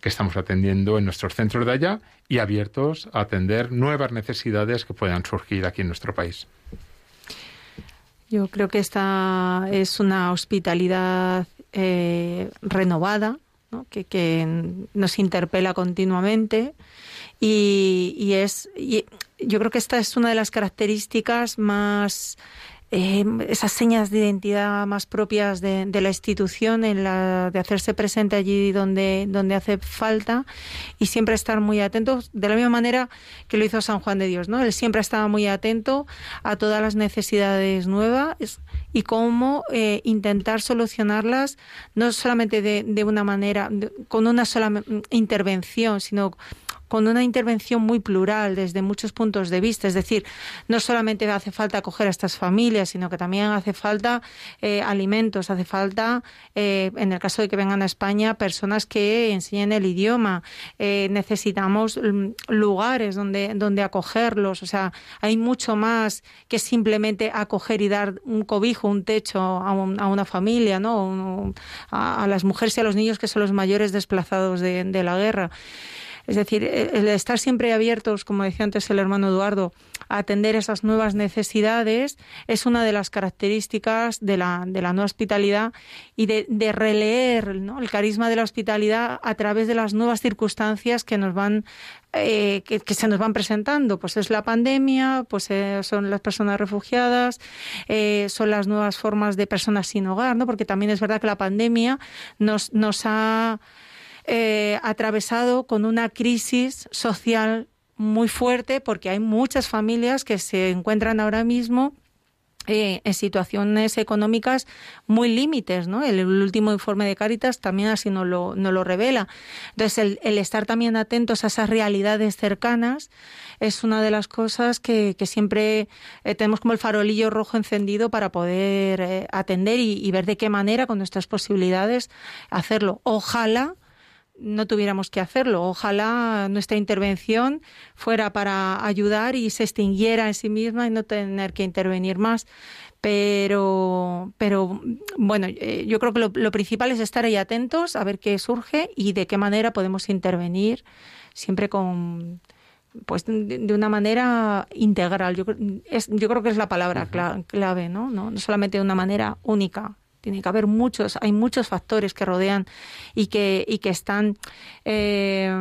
que estamos atendiendo en nuestros centros de allá y abiertos a atender nuevas necesidades que puedan surgir aquí en nuestro país. Yo creo que esta es una hospitalidad eh, renovada, ¿no? que, que, nos interpela continuamente y, y es y yo creo que esta es una de las características más eh, esas señas de identidad más propias de, de, la institución, en la de hacerse presente allí donde, donde hace falta y siempre estar muy atentos, de la misma manera que lo hizo San Juan de Dios, ¿no? Él siempre estaba muy atento a todas las necesidades nuevas y cómo eh, intentar solucionarlas, no solamente de, de una manera, con una sola intervención, sino con una intervención muy plural desde muchos puntos de vista. Es decir, no solamente hace falta acoger a estas familias, sino que también hace falta eh, alimentos, hace falta, eh, en el caso de que vengan a España, personas que enseñen el idioma. Eh, necesitamos lugares donde, donde acogerlos. O sea, hay mucho más que simplemente acoger y dar un cobijo, un techo a, un, a una familia, ¿no? A, a, las mujeres y a los niños que son los mayores desplazados de, de la guerra. Es decir, el estar siempre abiertos, como decía antes el hermano Eduardo, a atender esas nuevas necesidades es una de las características de la, de la nueva hospitalidad y de, releer el carisma de la hospitalidad a través de las nuevas circunstancias que nos van eh, que, que, se nos van presentando. Pues es la pandemia, pues eh, son las personas refugiadas, eh, son las nuevas formas de personas sin hogar, ¿no? Porque también es verdad que la pandemia nos, nos ha eh, atravesado con una crisis social muy fuerte porque hay muchas familias que se encuentran ahora mismo eh, en situaciones económicas muy límites, ¿no? El, último informe de Cáritas también así nos lo, no lo revela. Entonces, el, el, estar también atentos a esas realidades cercanas es una de las cosas que, siempre eh, tenemos como el farolillo rojo encendido para poder eh, atender y ver de qué manera, con nuestras posibilidades, hacerlo. Ojalá no tuviéramos que hacerlo. Ojalá nuestra intervención fuera para ayudar y se extinguiera en sí misma y no tener que intervenir más. Pero, pero bueno, eh, yo creo que lo, lo principal es estar ahí atentos a ver qué surge y de qué manera podemos intervenir, siempre con pues de, una manera integral. Yo, es, yo creo que es la palabra clave, ¿no? ¿no? No solamente de una manera única. Tiene que haber muchos, hay muchos factores que rodean y que, y que están, eh,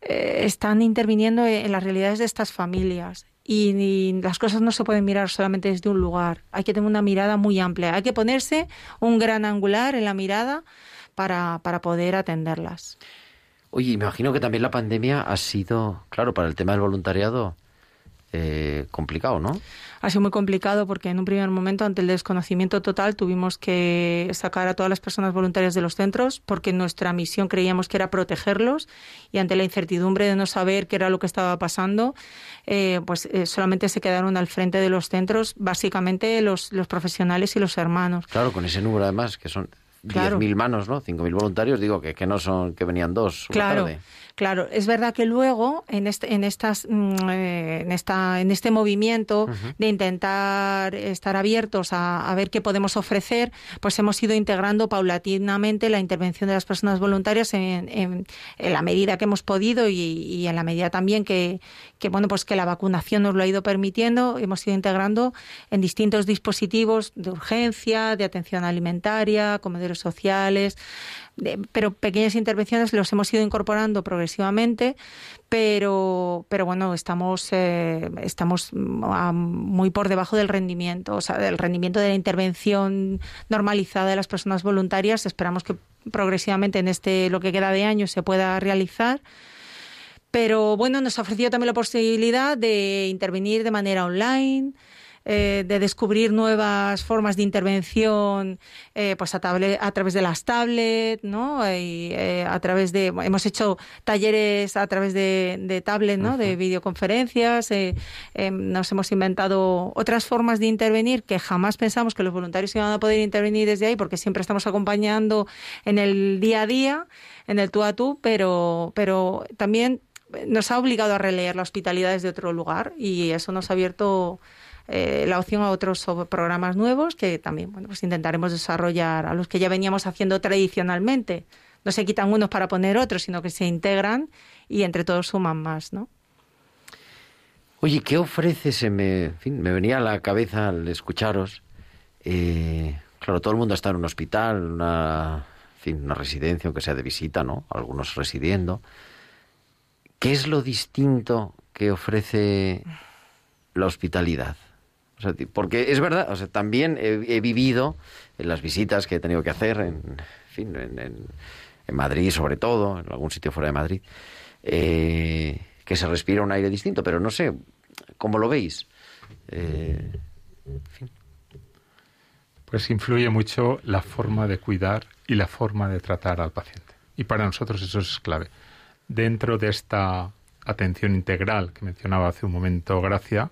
eh, están interviniendo en las realidades de estas familias. Y, las cosas no se pueden mirar solamente desde un lugar. Hay que tener una mirada muy amplia. Hay que ponerse un gran angular en la mirada para, para poder atenderlas. Oye, imagino que también la pandemia ha sido, claro, para el tema del voluntariado, eh, complicado, ¿no? Ha sido muy complicado porque en un primer momento, ante el desconocimiento total, tuvimos que sacar a todas las personas voluntarias de los centros porque nuestra misión creíamos que era protegerlos y ante la incertidumbre de no saber qué era lo que estaba pasando, eh, pues eh, solamente se quedaron al frente de los centros básicamente los, los profesionales y los hermanos. Claro, con ese número además, que son Claro. 10.000 manos, ¿no? 5.000 voluntarios, digo que, que no son que venían dos. Claro. Tarde. Claro, es verdad que luego en este, en estas, en esta, en este movimiento uh -huh. de intentar estar abiertos a, a, ver qué podemos ofrecer, pues hemos ido integrando paulatinamente la intervención de las personas voluntarias en, en, en la medida que hemos podido y, y, en la medida también que, que bueno, pues que la vacunación nos lo ha ido permitiendo, hemos ido integrando en distintos dispositivos de urgencia, de atención alimentaria, comedores sociales, de, pero pequeñas intervenciones los hemos ido incorporando progresivamente, pero, pero bueno, estamos, eh, estamos muy por debajo del rendimiento, o sea, del rendimiento de la intervención normalizada de las personas voluntarias. Esperamos que progresivamente en este lo que queda de año se pueda realizar. Pero bueno, nos ha ofrecido también la posibilidad de intervenir de manera online, eh, de descubrir nuevas formas de intervención eh, pues a, tablet, a, través de las tablets, ¿no? Y, eh, a través de hemos hecho talleres a través de, de tablet, ¿no? Uh -huh. De videoconferencias, eh, nos hemos inventado otras formas de intervenir que jamás pensamos que los voluntarios iban a poder intervenir desde ahí porque siempre estamos acompañando en el día a día, en el tú a tú, pero, pero también nos ha obligado a releer la hospitalidad desde otro lugar y eso nos ha abierto eh, la opción a otros programas nuevos que también bueno, pues intentaremos desarrollar a los que ya veníamos haciendo tradicionalmente. No se quitan unos para poner otros, sino que se integran y entre todos suman más, ¿no? Oye, ¿qué ofrece? Se me, me venía a la cabeza al escucharos. Eh, claro, todo el mundo está en un hospital, una, en una residencia, aunque sea de visita, ¿no? Algunos residiendo. ¿Qué es lo distinto que ofrece la hospitalidad? Porque es verdad, o sea, también he, vivido en las visitas que he tenido que hacer, en, en Madrid sobre todo, en algún sitio fuera de Madrid, eh, que se respira un aire distinto, pero no sé, ¿cómo lo veis? Eh. Pues influye mucho la forma de cuidar y la forma de tratar al paciente. Y para nosotros eso es clave. Dentro de esta atención integral que mencionaba hace un momento Gracia,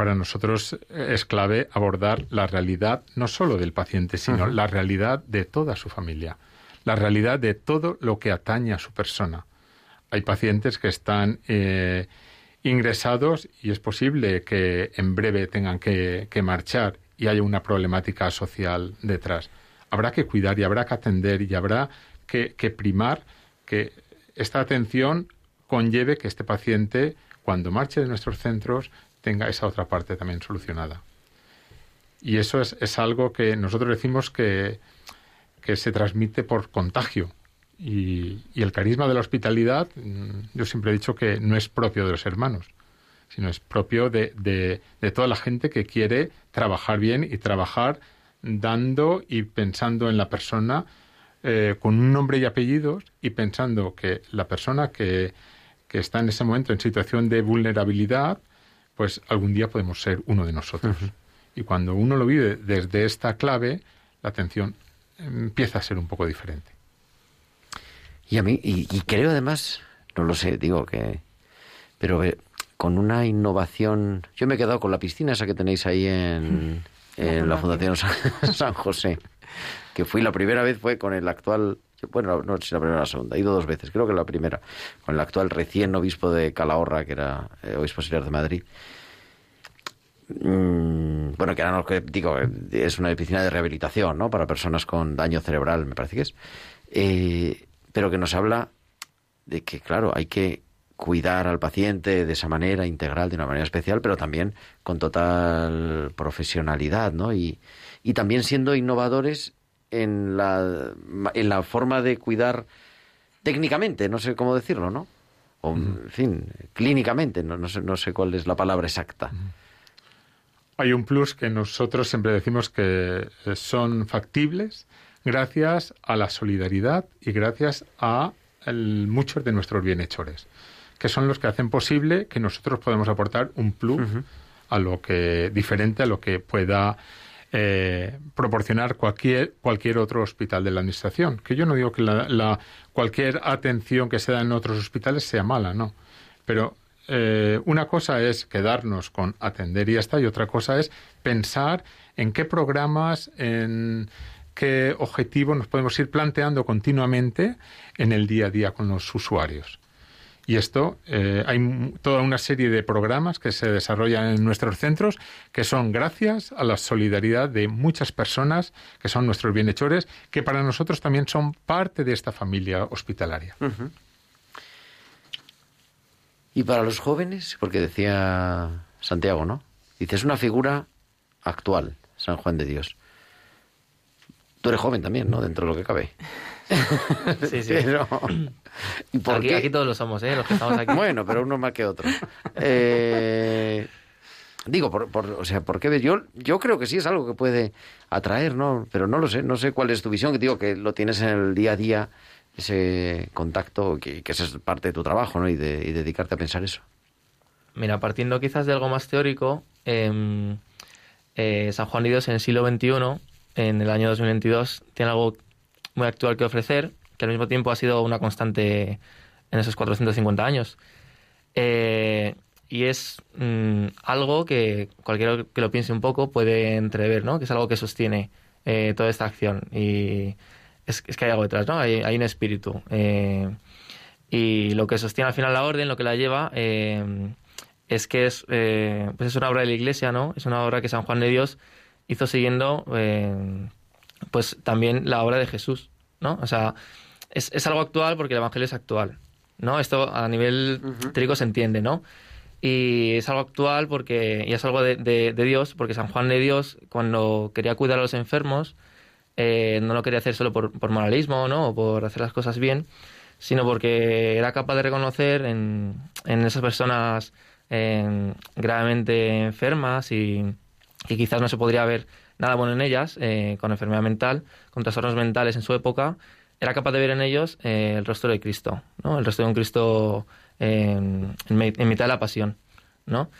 para nosotros es clave abordar la realidad no solo del paciente, sino la realidad de toda su familia, la realidad de todo lo que atañe a su persona. Hay pacientes que están eh, ingresados y es posible que en breve tengan que, que marchar y haya una problemática social detrás. Habrá que cuidar y habrá que atender y habrá que, que primar que esta atención conlleve que este paciente, cuando marche de nuestros centros, tenga esa otra parte también solucionada. Y eso es, es algo que nosotros decimos que, que se transmite por contagio. Y, y, el carisma de la hospitalidad, yo siempre he dicho que no es propio de los hermanos, sino es propio de, de, de toda la gente que quiere trabajar bien y trabajar dando y pensando en la persona eh, con un nombre y apellidos y pensando que la persona que, que está en ese momento en situación de vulnerabilidad, pues algún día podemos ser uno de nosotros. Uh -huh. Y cuando uno lo vive desde esta clave, la atención empieza a ser un poco diferente. Y a mí, y, y creo además, no lo sé, digo que, pero eh, con una innovación, yo me he quedado con la piscina esa que tenéis ahí en, en la Fundación San, San José, que fui la primera vez fue con el actual bueno, no sé si la primera o la segunda, he ido dos veces, creo que la primera, con el actual recién obispo de Calahorra, que era eh, obispo auxiliar de Madrid. Mm, bueno, que ahora no, digo, es una piscina de rehabilitación, ¿no? Para personas con daño cerebral, me parece que es. Eh, pero que nos habla de que, claro, hay que cuidar al paciente de esa manera integral, de una manera especial, pero también con total profesionalidad, ¿no? Y, y también siendo innovadores en la, en la forma de cuidar técnicamente, no sé cómo decirlo, ¿no? O, en fin, clínicamente, no, no, sé, no sé cuál es la palabra exacta. Hay un plus que nosotros siempre decimos que son factibles gracias a la solidaridad y gracias a el, muchos de nuestros bienhechores, que son los que hacen posible que nosotros podemos aportar un plus a lo que diferente a lo que pueda eh, proporcionar cualquier, cualquier otro hospital de la administración. Que yo no digo que la, cualquier atención que se da en otros hospitales sea mala, no. Pero eh, una cosa es quedarnos con atender y ya está, y otra cosa es pensar en qué programas, en qué objetivos nos podemos ir planteando continuamente en el día a día con los usuarios. Y esto, eh, hay toda una serie de programas que se desarrollan en nuestros centros que son gracias a la solidaridad de muchas personas que son nuestros bienhechores, que para nosotros también son parte de esta familia hospitalaria. Y para los jóvenes, porque decía Santiago, ¿no? Dice, es una figura actual, San Juan de Dios. Tú eres joven también, ¿no? Dentro de lo que cabe. [laughs] Sí, sí. Pero, ¿y por aquí, qué? aquí todos lo somos, ¿eh? Los que estamos aquí. Bueno, pero uno más que otro. Eh, digo, por, por, o sea, ¿por qué? Yo, yo creo que sí es algo que puede atraer, ¿no? Pero no lo sé, no sé cuál es tu visión, que digo que lo tienes en el día a día, ese contacto, que, que esa es parte de tu trabajo, ¿no? Y, de, y dedicarte a pensar eso. Mira, partiendo quizás de algo más teórico, eh, eh, San Juan de Dios en el siglo XXI, en el año 2022, tiene algo muy actual que ofrecer, que al mismo tiempo ha sido una constante en esos 450 años. Eh, y es mmm, algo que cualquiera que lo piense un poco puede entrever, ¿no? Que es algo que sostiene eh, toda esta acción. Y es, que hay algo detrás, ¿no? Hay, hay un espíritu. Eh, y lo que sostiene al final la orden, lo que la lleva, es que es, pues es una obra de la Iglesia, ¿no? Es una obra que San Juan de Dios hizo siguiendo pues también la obra de Jesús, ¿no? O sea, es, es, algo actual porque el Evangelio es actual, ¿no? Esto a nivel uh -huh. teórico se entiende, ¿no? Y es algo actual porque, y es algo de, de, de Dios, porque San Juan de Dios, cuando quería cuidar a los enfermos, eh, no lo quería hacer solo por, por, moralismo, ¿no? O por hacer las cosas bien, sino porque era capaz de reconocer en, en esas personas eh, gravemente enfermas y que quizás no se podría ver nada bueno en ellas, eh, con enfermedad mental, con trastornos mentales en su época, era capaz de ver en ellos eh, el rostro de Cristo, ¿no? El rostro de un Cristo en, en, mitad de la pasión, ¿no?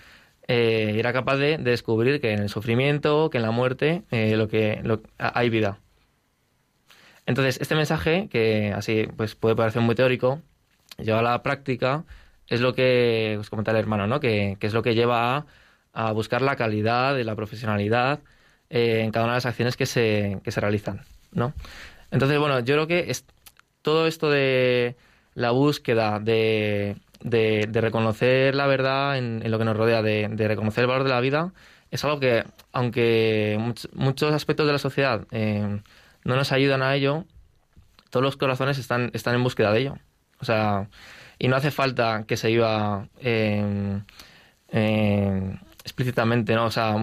Eh, era capaz de, de, descubrir que en el sufrimiento, que en la muerte, eh, lo que lo, hay vida. Entonces, este mensaje, que así pues puede parecer muy teórico, lleva a la práctica, es lo que os comentaba el hermano, ¿no? Que, que es lo que lleva a, a buscar la calidad y la profesionalidad eh, en cada una de las acciones que se, que se realizan, ¿no? Entonces, bueno, yo creo que es, todo esto de la búsqueda de, de, de reconocer la verdad en, en, lo que nos rodea, de, de, reconocer el valor de la vida, es algo que, aunque much, muchos aspectos de la sociedad eh, no nos ayudan a ello, todos los corazones están, están en búsqueda de ello. O sea, y no hace falta que se viva eh, explícitamente, ¿no? O sea,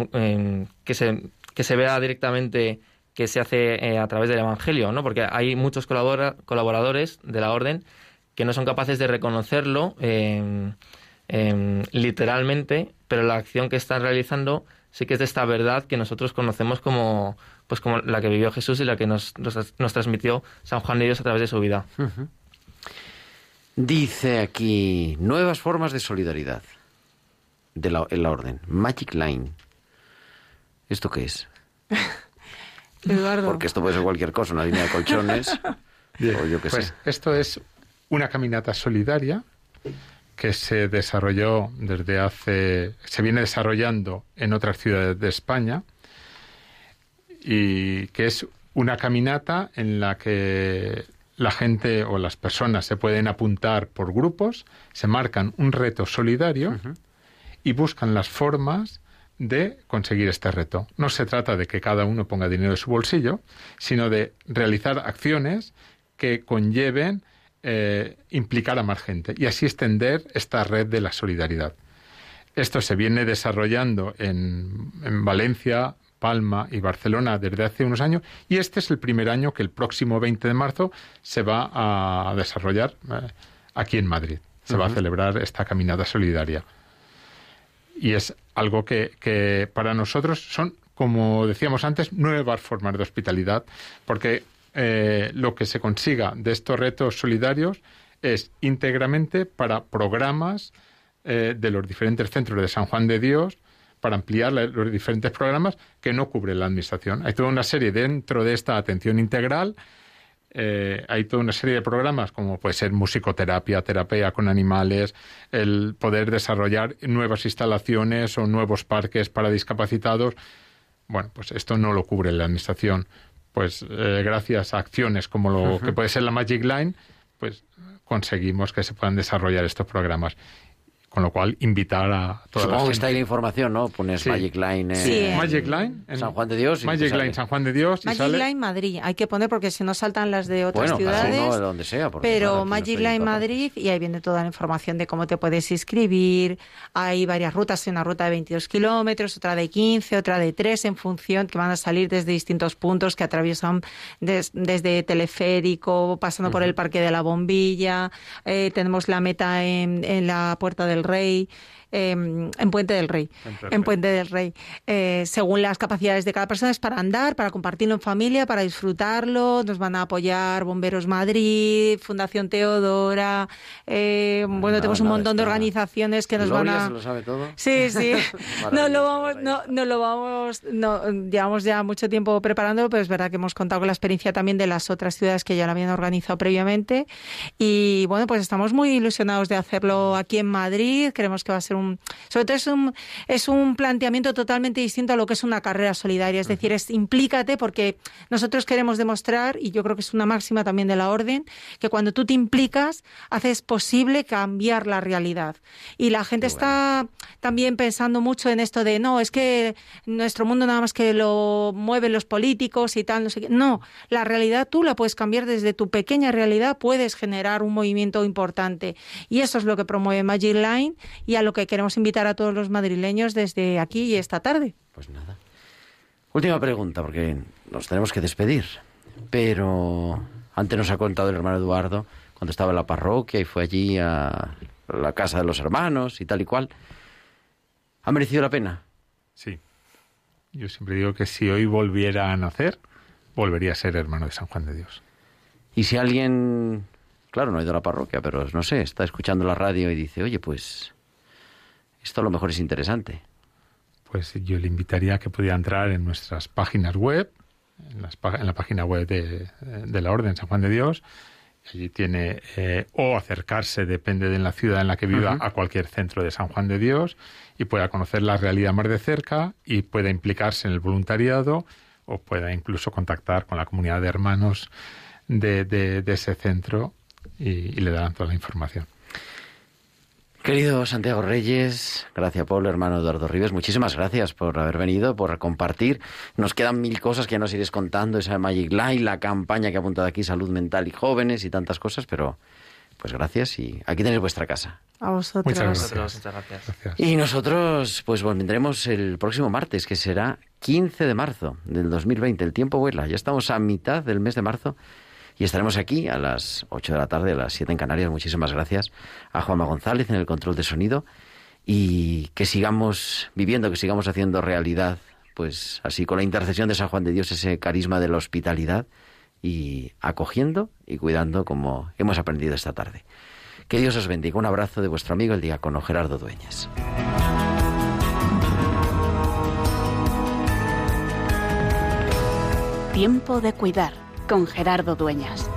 que se que se vea directamente que se hace eh, a través del Evangelio, ¿no? Porque hay muchos colabora colaboradores de la orden que no son capaces de reconocerlo eh, eh, literalmente, pero la acción que están realizando sí que es de esta verdad que nosotros conocemos como, pues como la que vivió Jesús y la que nos, nos, nos transmitió San Juan de Dios a través de su vida. Dice aquí, nuevas formas de solidaridad de en la orden. Magic Line. ¿Esto qué es? [laughs] Eduardo. Porque esto puede ser cualquier cosa, una línea de colchones. [laughs] o yo qué pues sé. Esto es una caminata solidaria que se desarrolló desde hace. se viene desarrollando en otras ciudades de España y que es una caminata en la que la gente o las personas se pueden apuntar por grupos, se marcan un reto solidario y buscan las formas de conseguir este reto. No se trata de que cada uno ponga dinero de su bolsillo, sino de realizar acciones que conlleven eh, implicar a más gente y así extender esta red de la solidaridad. Esto se viene desarrollando en, en Valencia, Palma y Barcelona desde hace unos años y este es el primer año que el próximo 20 de marzo se va a desarrollar eh, aquí en Madrid. Se va a celebrar esta caminata solidaria. Y es algo que, que para nosotros son, como decíamos antes, nuevas formas de hospitalidad, porque eh, lo que se consiga de estos retos solidarios es íntegramente para programas eh, de los diferentes centros de San Juan de Dios, para ampliar los diferentes programas que no cubre la Administración. Hay toda una serie dentro de esta atención integral. Eh, hay toda una serie de programas como puede ser musicoterapia, terapia con animales, el poder desarrollar nuevas instalaciones o nuevos parques para discapacitados. Bueno, pues esto no lo cubre la Administración. Pues eh, gracias a acciones como lo que puede ser la Magic Line, pues conseguimos que se puedan desarrollar estos programas. Con lo cual, invitar a toda Supongo la que gente. está ahí la información, ¿no? Pones Sí. Magic Line. en- Sí. Magic Line. en San Juan de Dios. y Magic. Line San Juan de Dios. y Magic sale- Line Madrid, hay que poner porque si no saltan las de otras Bueno, ciudades. uno de donde sea. Pero claro, no Magic Line. Madrid y ahí viene toda la información de cómo te puedes inscribir. Hay varias rutas, hay una ruta de 22 kilómetros, otra de 15, otra de 3 en función que van a salir desde distintos puntos que atraviesan des- desde teleférico, pasando por el Parque de la Bombilla. eh, tenemos la meta en, en la Puerta del Rey. Eh, en Puente del Rey, en Puente del Rey, Eh, según las capacidades de cada persona es para andar, para compartirlo en familia, para disfrutarlo. Nos van a apoyar Bomberos Madrid, Fundación Teodora. eh, bueno, nada, tenemos un montón de organizaciones que nos Gloria van a. se lo sabe todo. Sí, sí. [laughs] no lo vamos, no, no lo vamos, no, llevamos ya mucho tiempo preparándolo, pero es verdad que hemos contado con la experiencia también de las otras ciudades que ya lo habían organizado previamente. Y bueno, pues estamos muy ilusionados de hacerlo aquí en Madrid. Creemos que va a ser un, sobre todo es un, es un planteamiento totalmente distinto a lo que es una carrera solidaria. Es decir, es implícate porque nosotros queremos demostrar, y yo creo que es una máxima también de la orden, que cuando tú te implicas, haces posible cambiar la realidad. Y la gente está también pensando mucho en esto de, no, es que nuestro mundo nada más que lo mueven los políticos y tal, no sé qué. No, la realidad tú la puedes cambiar desde tu pequeña realidad, puedes generar un movimiento importante. Y eso es lo que promueve Magic Line y a lo que queremos invitar a todos los madrileños desde aquí y esta tarde. Pues nada. Última pregunta, porque nos tenemos que despedir. Pero antes nos ha contado el hermano Eduardo cuando estaba en la parroquia y fue allí a la casa de los hermanos y tal y cual. ¿Ha merecido la pena? Sí. Yo siempre digo que si hoy volviera a nacer, volvería a ser hermano de San Juan de Dios. Y si alguien, claro, no ha ido a la parroquia, pero no sé, está escuchando la radio y dice, oye, pues esto a lo mejor es interesante. Pues yo le invitaría a que pudiera entrar en nuestras páginas web, en, las en la página web de, de la Orden San Juan de Dios. Allí tiene, eh, o acercarse, depende de la ciudad en la que viva, a cualquier centro de San Juan de Dios y pueda conocer la realidad más de cerca y pueda implicarse en el voluntariado o pueda incluso contactar con la comunidad de hermanos de, de- de ese centro y, y le darán toda la información. Querido Santiago Reyes, gracias Pablo, hermano Eduardo Rives, muchísimas gracias por haber venido, por compartir. Nos quedan mil cosas que ya nos iréis contando, esa Magic Line, la campaña que ha apuntado aquí, salud mental y jóvenes y tantas cosas, pero pues gracias y aquí tenéis vuestra casa. A vosotros. Muchas gracias. Muchas gracias. Gracias. Y nosotros pues vendremos el próximo martes, que será 15 de marzo del 2020. El tiempo vuela, ya estamos a mitad del mes de marzo y estaremos aquí a las 8 de la tarde, a las 7 en Canarias. Muchísimas gracias a Juanma González en el control de sonido y que sigamos viviendo, que sigamos haciendo realidad, pues así con la intercesión de San Juan de Dios, ese carisma de la hospitalidad y acogiendo y cuidando como hemos aprendido esta tarde. Que Dios os bendiga. Un abrazo de vuestro amigo el diácono Gerardo Dueñas. Tiempo de cuidar con Gerardo Dueñas.